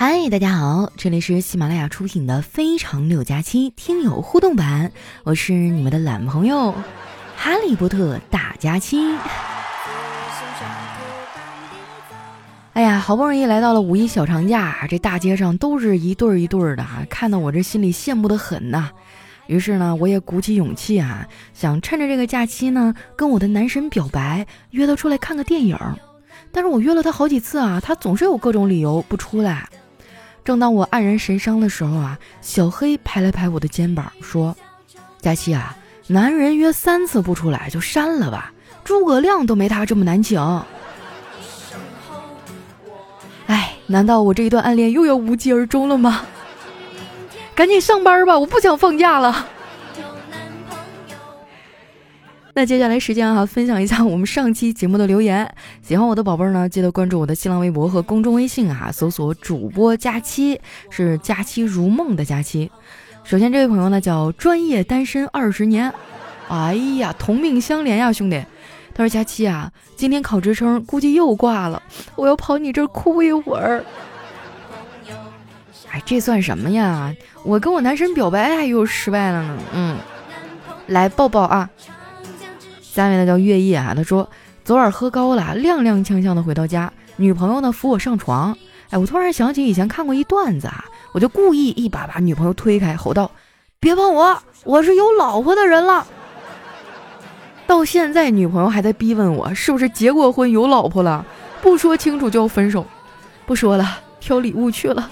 嗨，大家好，这里是喜马拉雅出品的《非常六加七》听友互动版，我是你们的懒朋友哈利波特大加七。哎呀，好不容易来到了五一小长假，这大街上都是一对儿一对儿的啊，看得我这心里羡慕的很呐。于是呢，我也鼓起勇气啊，想趁着这个假期呢，跟我的男神表白，约他出来看个电影。但是我约了他好几次啊，他总是有各种理由不出来。正当我黯然神伤的时候啊，小黑拍了拍我的肩膀，说：“佳琪啊，男人约三次不出来就删了吧，诸葛亮都没他这么难请。”哎，难道我这一段暗恋又要无疾而终了吗？赶紧上班吧，我不想放假了。那接下来时间啊，分享一下我们上期节目的留言。喜欢我的宝贝儿呢，记得关注我的新浪微博和公众微信啊，搜索主播佳期，是佳期如梦的佳期。首先这位朋友呢叫专业单身二十年，哎呀，同命相连呀，兄弟。他说佳期啊，今天考职称估计又挂了，我要跑你这儿哭一会儿。哎，这算什么呀？我跟我男神表白还又失败了呢。嗯，来抱抱啊。下面呢叫月夜啊，他说昨晚喝高了，踉踉跄跄的回到家，女朋友呢扶我上床，哎，我突然想起以前看过一段子啊，我就故意一把把女朋友推开，吼道：“别碰我，我是有老婆的人了。”到现在女朋友还在逼问我是不是结过婚有老婆了，不说清楚就要分手，不说了，挑礼物去了。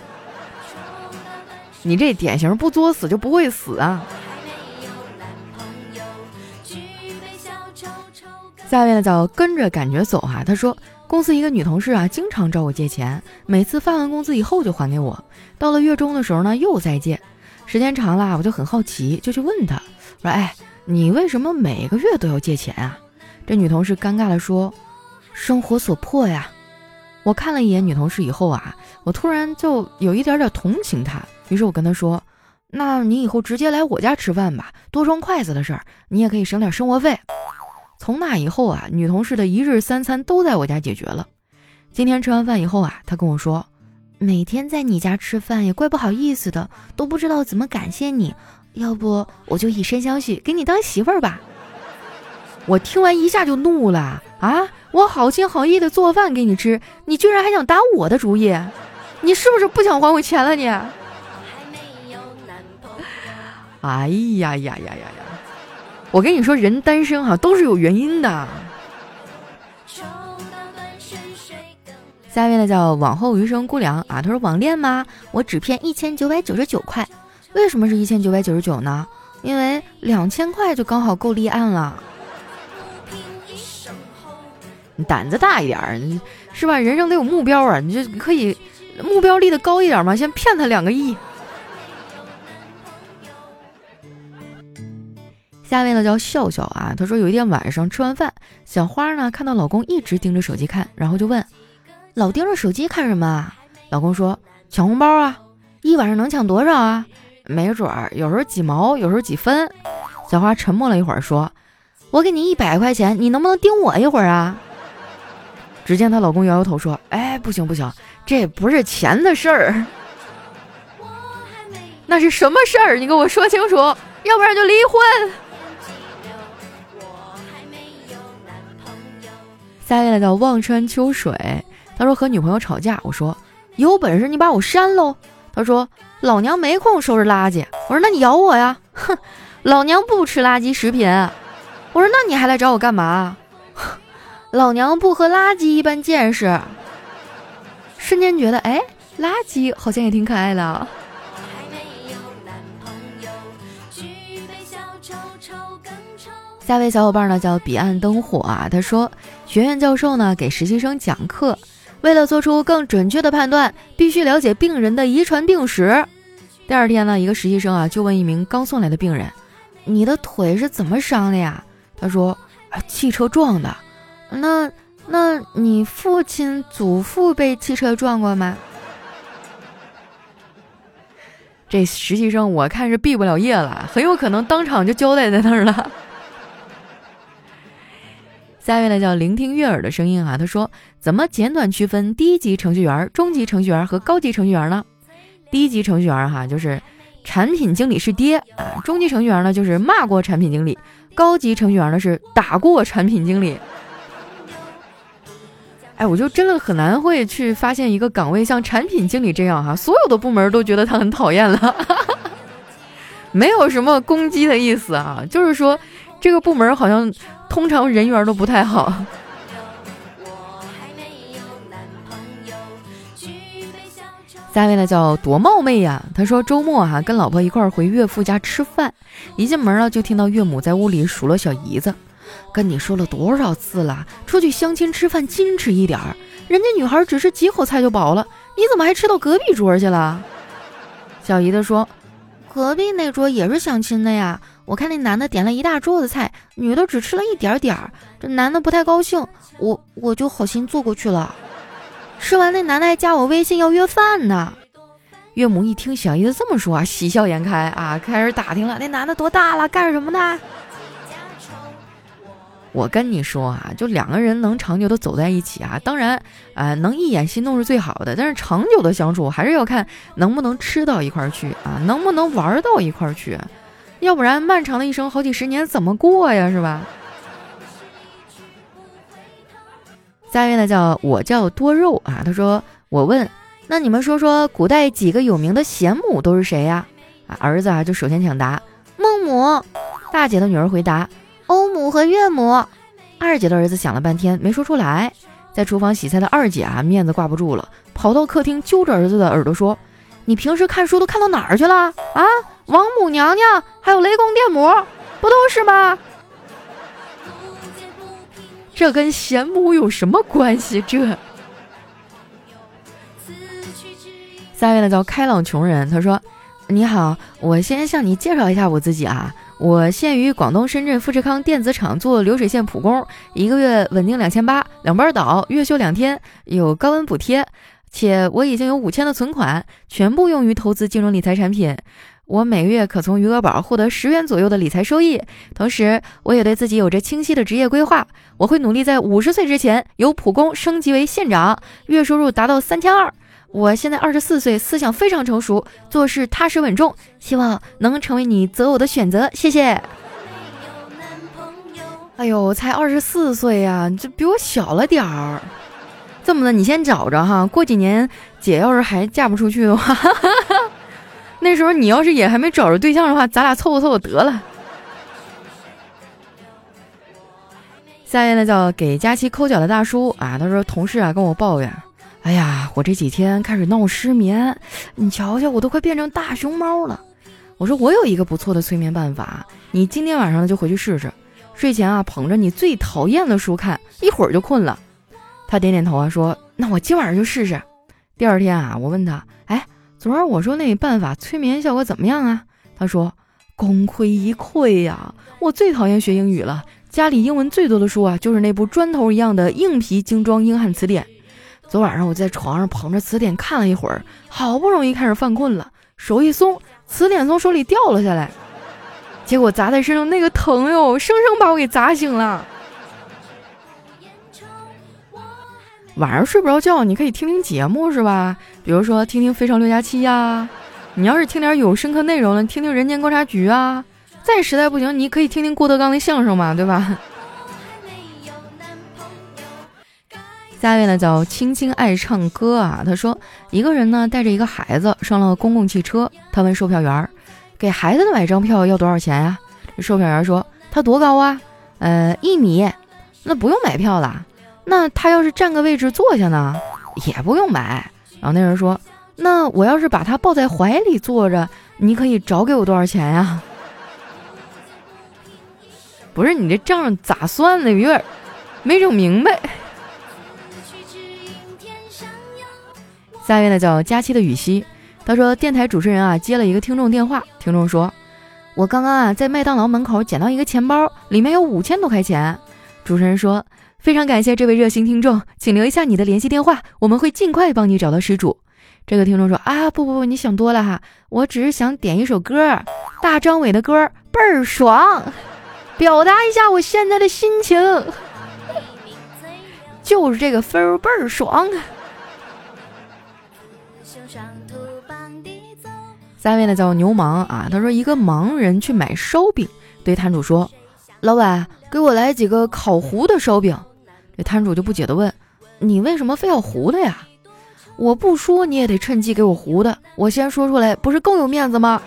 你这典型不作死就不会死啊！下面的叫跟着感觉走哈。他说，公司一个女同事啊，经常找我借钱，每次发完工资以后就还给我。到了月中的时候呢，又再借。时间长了，我就很好奇，就去问他，说：“哎，你为什么每个月都要借钱啊？”这女同事尴尬的说：“生活所迫呀。”我看了一眼女同事以后啊，我突然就有一点点同情她。于是我跟她说：“那你以后直接来我家吃饭吧，多双筷子的事儿，你也可以省点生活费。”从那以后啊，女同事的一日三餐都在我家解决了。今天吃完饭以后啊，她跟我说：“每天在你家吃饭也怪不好意思的，都不知道怎么感谢你。要不我就以身相许，给你当媳妇儿吧。”我听完一下就怒了啊！我好心好意的做饭给你吃，你居然还想打我的主意？你是不是不想还我钱了你？哎呀呀呀呀呀！我跟你说，人单身哈都是有原因的。下面呢叫往后余生姑娘啊，他说网恋吗？我只骗一千九百九十九块，为什么是一千九百九十九呢？因为两千块就刚好够立案了。你胆子大一点儿，是吧？人生得有目标啊，你就可以目标立的高一点嘛，先骗他两个亿。下面呢叫笑笑啊，她说有一天晚上吃完饭，小花呢看到老公一直盯着手机看，然后就问：“老盯着手机看什么啊？”老公说：“抢红包啊，一晚上能抢多少啊？没准儿，有时候几毛，有时候几分。”小花沉默了一会儿，说：“我给你一百块钱，你能不能盯我一会儿啊？”只见她老公摇摇头说：“哎，不行不行，这不是钱的事儿，那是什么事儿？你给我说清楚，要不然就离婚。”下一位叫望穿秋水，他说和女朋友吵架，我说有本事你把我删喽。他说老娘没空收拾垃圾。我说那你咬我呀，哼，老娘不吃垃圾食品。我说那你还来找我干嘛？老娘不和垃圾一般见识。瞬间觉得哎，垃圾好像也挺可爱的。下位小伙伴呢叫彼岸灯火啊，他说学院教授呢给实习生讲课，为了做出更准确的判断，必须了解病人的遗传病史。第二天呢，一个实习生啊就问一名刚送来的病人：“你的腿是怎么伤的呀？”他说：“汽车撞的。”那那你父亲、祖父被汽车撞过吗？这实习生我看是毕不了业了，很有可能当场就交代在那儿了。下一位呢叫聆听悦耳的声音啊，他说怎么简短区分低级程序员、中级程序员和高级程序员呢？低级程序员哈就是产品经理是爹啊，中级程序员呢就是骂过产品经理，高级程序员呢是打过产品经理。哎，我就真的很难会去发现一个岗位像产品经理这样哈，所有的部门都觉得他很讨厌了，没有什么攻击的意思啊，就是说这个部门好像。通常人缘都不太好。下一位呢叫多冒昧呀，他说周末哈跟老婆一块儿回岳父家吃饭，一进门呢就听到岳母在屋里数落小姨子，跟你说了多少次了，出去相亲吃饭矜持一点儿，人家女孩只是几口菜就饱了，你怎么还吃到隔壁桌去了？小姨子说，隔壁那桌也是相亲的呀。我看那男的点了一大桌子菜，女的只吃了一点点儿。这男的不太高兴，我我就好心坐过去了。吃完，那男的还加我微信要约饭呢。岳母一听小姨子这么说啊，喜笑颜开啊，开始打听了那男的多大了，干什么的。我跟你说啊，就两个人能长久的走在一起啊，当然啊，能一眼心动是最好的，但是长久的相处还是要看能不能吃到一块儿去啊，能不能玩到一块儿去。要不然，漫长的一生好几十年怎么过呀？是吧？下一位呢，叫我叫多肉啊。他说：“我问，那你们说说，古代几个有名的贤母都是谁呀？”啊，儿子啊就首先抢答：孟母。大姐的女儿回答：欧母和岳母。二姐的儿子想了半天没说出来。在厨房洗菜的二姐啊，面子挂不住了，跑到客厅揪着儿子的耳朵说：“你平时看书都看到哪儿去了啊？”王母娘娘，还有雷公电母，不都是吗？这跟贤母有什么关系？这下面呢叫开朗穷人，他说：“你好，我先向你介绍一下我自己啊，我现于广东深圳富士康电子厂做流水线普工，一个月稳定两千八，两班倒，月休两天，有高温补贴，且我已经有五千的存款，全部用于投资金融理财产品。”我每个月可从余额宝获得十元左右的理财收益，同时我也对自己有着清晰的职业规划。我会努力在五十岁之前由普工升级为县长，月收入达到三千二。我现在二十四岁，思想非常成熟，做事踏实稳重，希望能成为你择偶的选择。谢谢。哎呦，才二十四岁呀，这比我小了点儿。这么的，你先找着哈，过几年姐要是还嫁不出去的话。那时候你要是也还没找着对象的话，咱俩凑合凑合得了。下一位呢叫给佳期抠脚的大叔啊，他说同事啊跟我抱怨，哎呀，我这几天开始闹失眠，你瞧瞧我都快变成大熊猫了。我说我有一个不错的催眠办法，你今天晚上就回去试试，睡前啊捧着你最讨厌的书看，一会儿就困了。他点点头啊说，那我今晚上就试试。第二天啊，我问他，哎。昨儿我说那办法催眠效果怎么样啊？他说功亏一篑呀！我最讨厌学英语了，家里英文最多的书啊，就是那部砖头一样的硬皮精装英汉词典。昨晚上我在床上捧着词典看了一会儿，好不容易开始犯困了，手一松，词典从手里掉了下来，结果砸在身上那个疼哟，生生把我给砸醒了。晚上睡不着觉，你可以听听节目，是吧？比如说听听《非常六加七》呀。你要是听点有深刻内容的，听听《人间观察局》啊。再实在不行，你可以听听郭德纲的相声嘛，对吧？下一位呢叫青青爱唱歌啊，他说一个人呢带着一个孩子上了公共汽车，他问售票员：“给孩子的买张票要多少钱呀？”售票员说：“他多高啊？呃，一米，那不用买票了。”那他要是占个位置坐下呢，也不用买。然后那人说：“那我要是把他抱在怀里坐着，你可以找给我多少钱呀？”不是你这账咋算的？有点没整明白。下一位呢叫佳期的雨熙，他说电台主持人啊接了一个听众电话，听众说：“我刚刚啊在麦当劳门口捡到一个钱包，里面有五千多块钱。”主持人说。非常感谢这位热心听众，请留一下你的联系电话，我们会尽快帮你找到失主。这个听众说啊，不不不，你想多了哈，我只是想点一首歌，大张伟的歌倍儿爽，表达一下我现在的心情。就是这个分儿倍儿爽三！位呢叫牛盲啊，他说一个盲人去买烧饼，对摊主说：“老板，给我来几个烤糊的烧饼。”这摊主就不解的问：“你为什么非要糊的呀？”我不说你也得趁机给我糊的，我先说出来不是更有面子吗？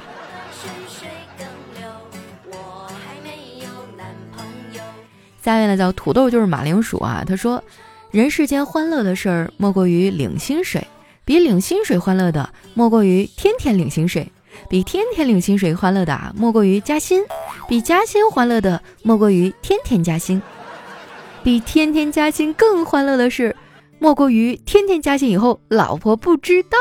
下面呢叫土豆就是马铃薯啊，他说：“人世间欢乐的事儿莫过于领薪水。”比领薪水欢乐的，莫过于天天领薪水；比天天领薪水欢乐的啊，莫过于加薪；比加薪欢乐的，莫过于天天加薪；比天天加薪更欢乐的事，莫过于天天加薪以后老婆不知道。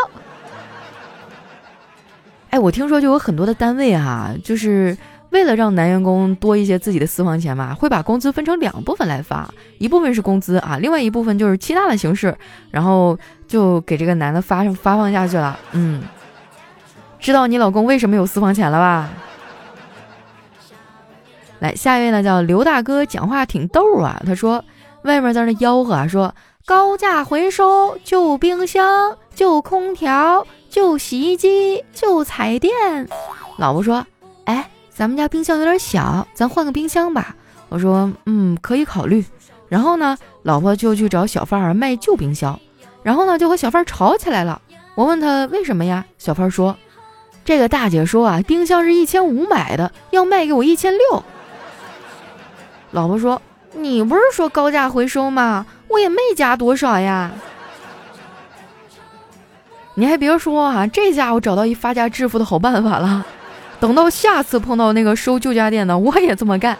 哎，我听说就有很多的单位哈，就是。为了让男员工多一些自己的私房钱嘛，会把工资分成两部分来发，一部分是工资啊，另外一部分就是其他的形式，然后就给这个男的发发放下去了。嗯，知道你老公为什么有私房钱了吧？来，下一位呢叫刘大哥，讲话挺逗啊。他说外面在那吆喝啊，说高价回收旧冰箱、旧空调、旧洗衣机、旧彩电。老婆说，哎。咱们家冰箱有点小，咱换个冰箱吧。我说，嗯，可以考虑。然后呢，老婆就去找小贩儿卖旧冰箱，然后呢，就和小贩吵起来了。我问他为什么呀？小贩说，这个大姐说啊，冰箱是一千五买的，要卖给我一千六。老婆说，你不是说高价回收吗？我也没加多少呀。你还别说啊，这下我找到一发家致富的好办法了。等到下次碰到那个收旧家电的，我也这么干。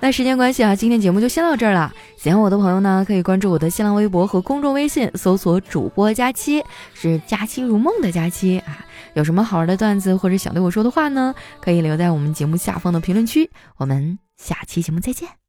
那时间关系啊，今天节目就先到这儿了。喜欢我的朋友呢，可以关注我的新浪微博和公众微信，搜索“主播佳期”，是“佳期如梦”的佳期啊。有什么好玩的段子或者想对我说的话呢？可以留在我们节目下方的评论区。我们下期节目再见。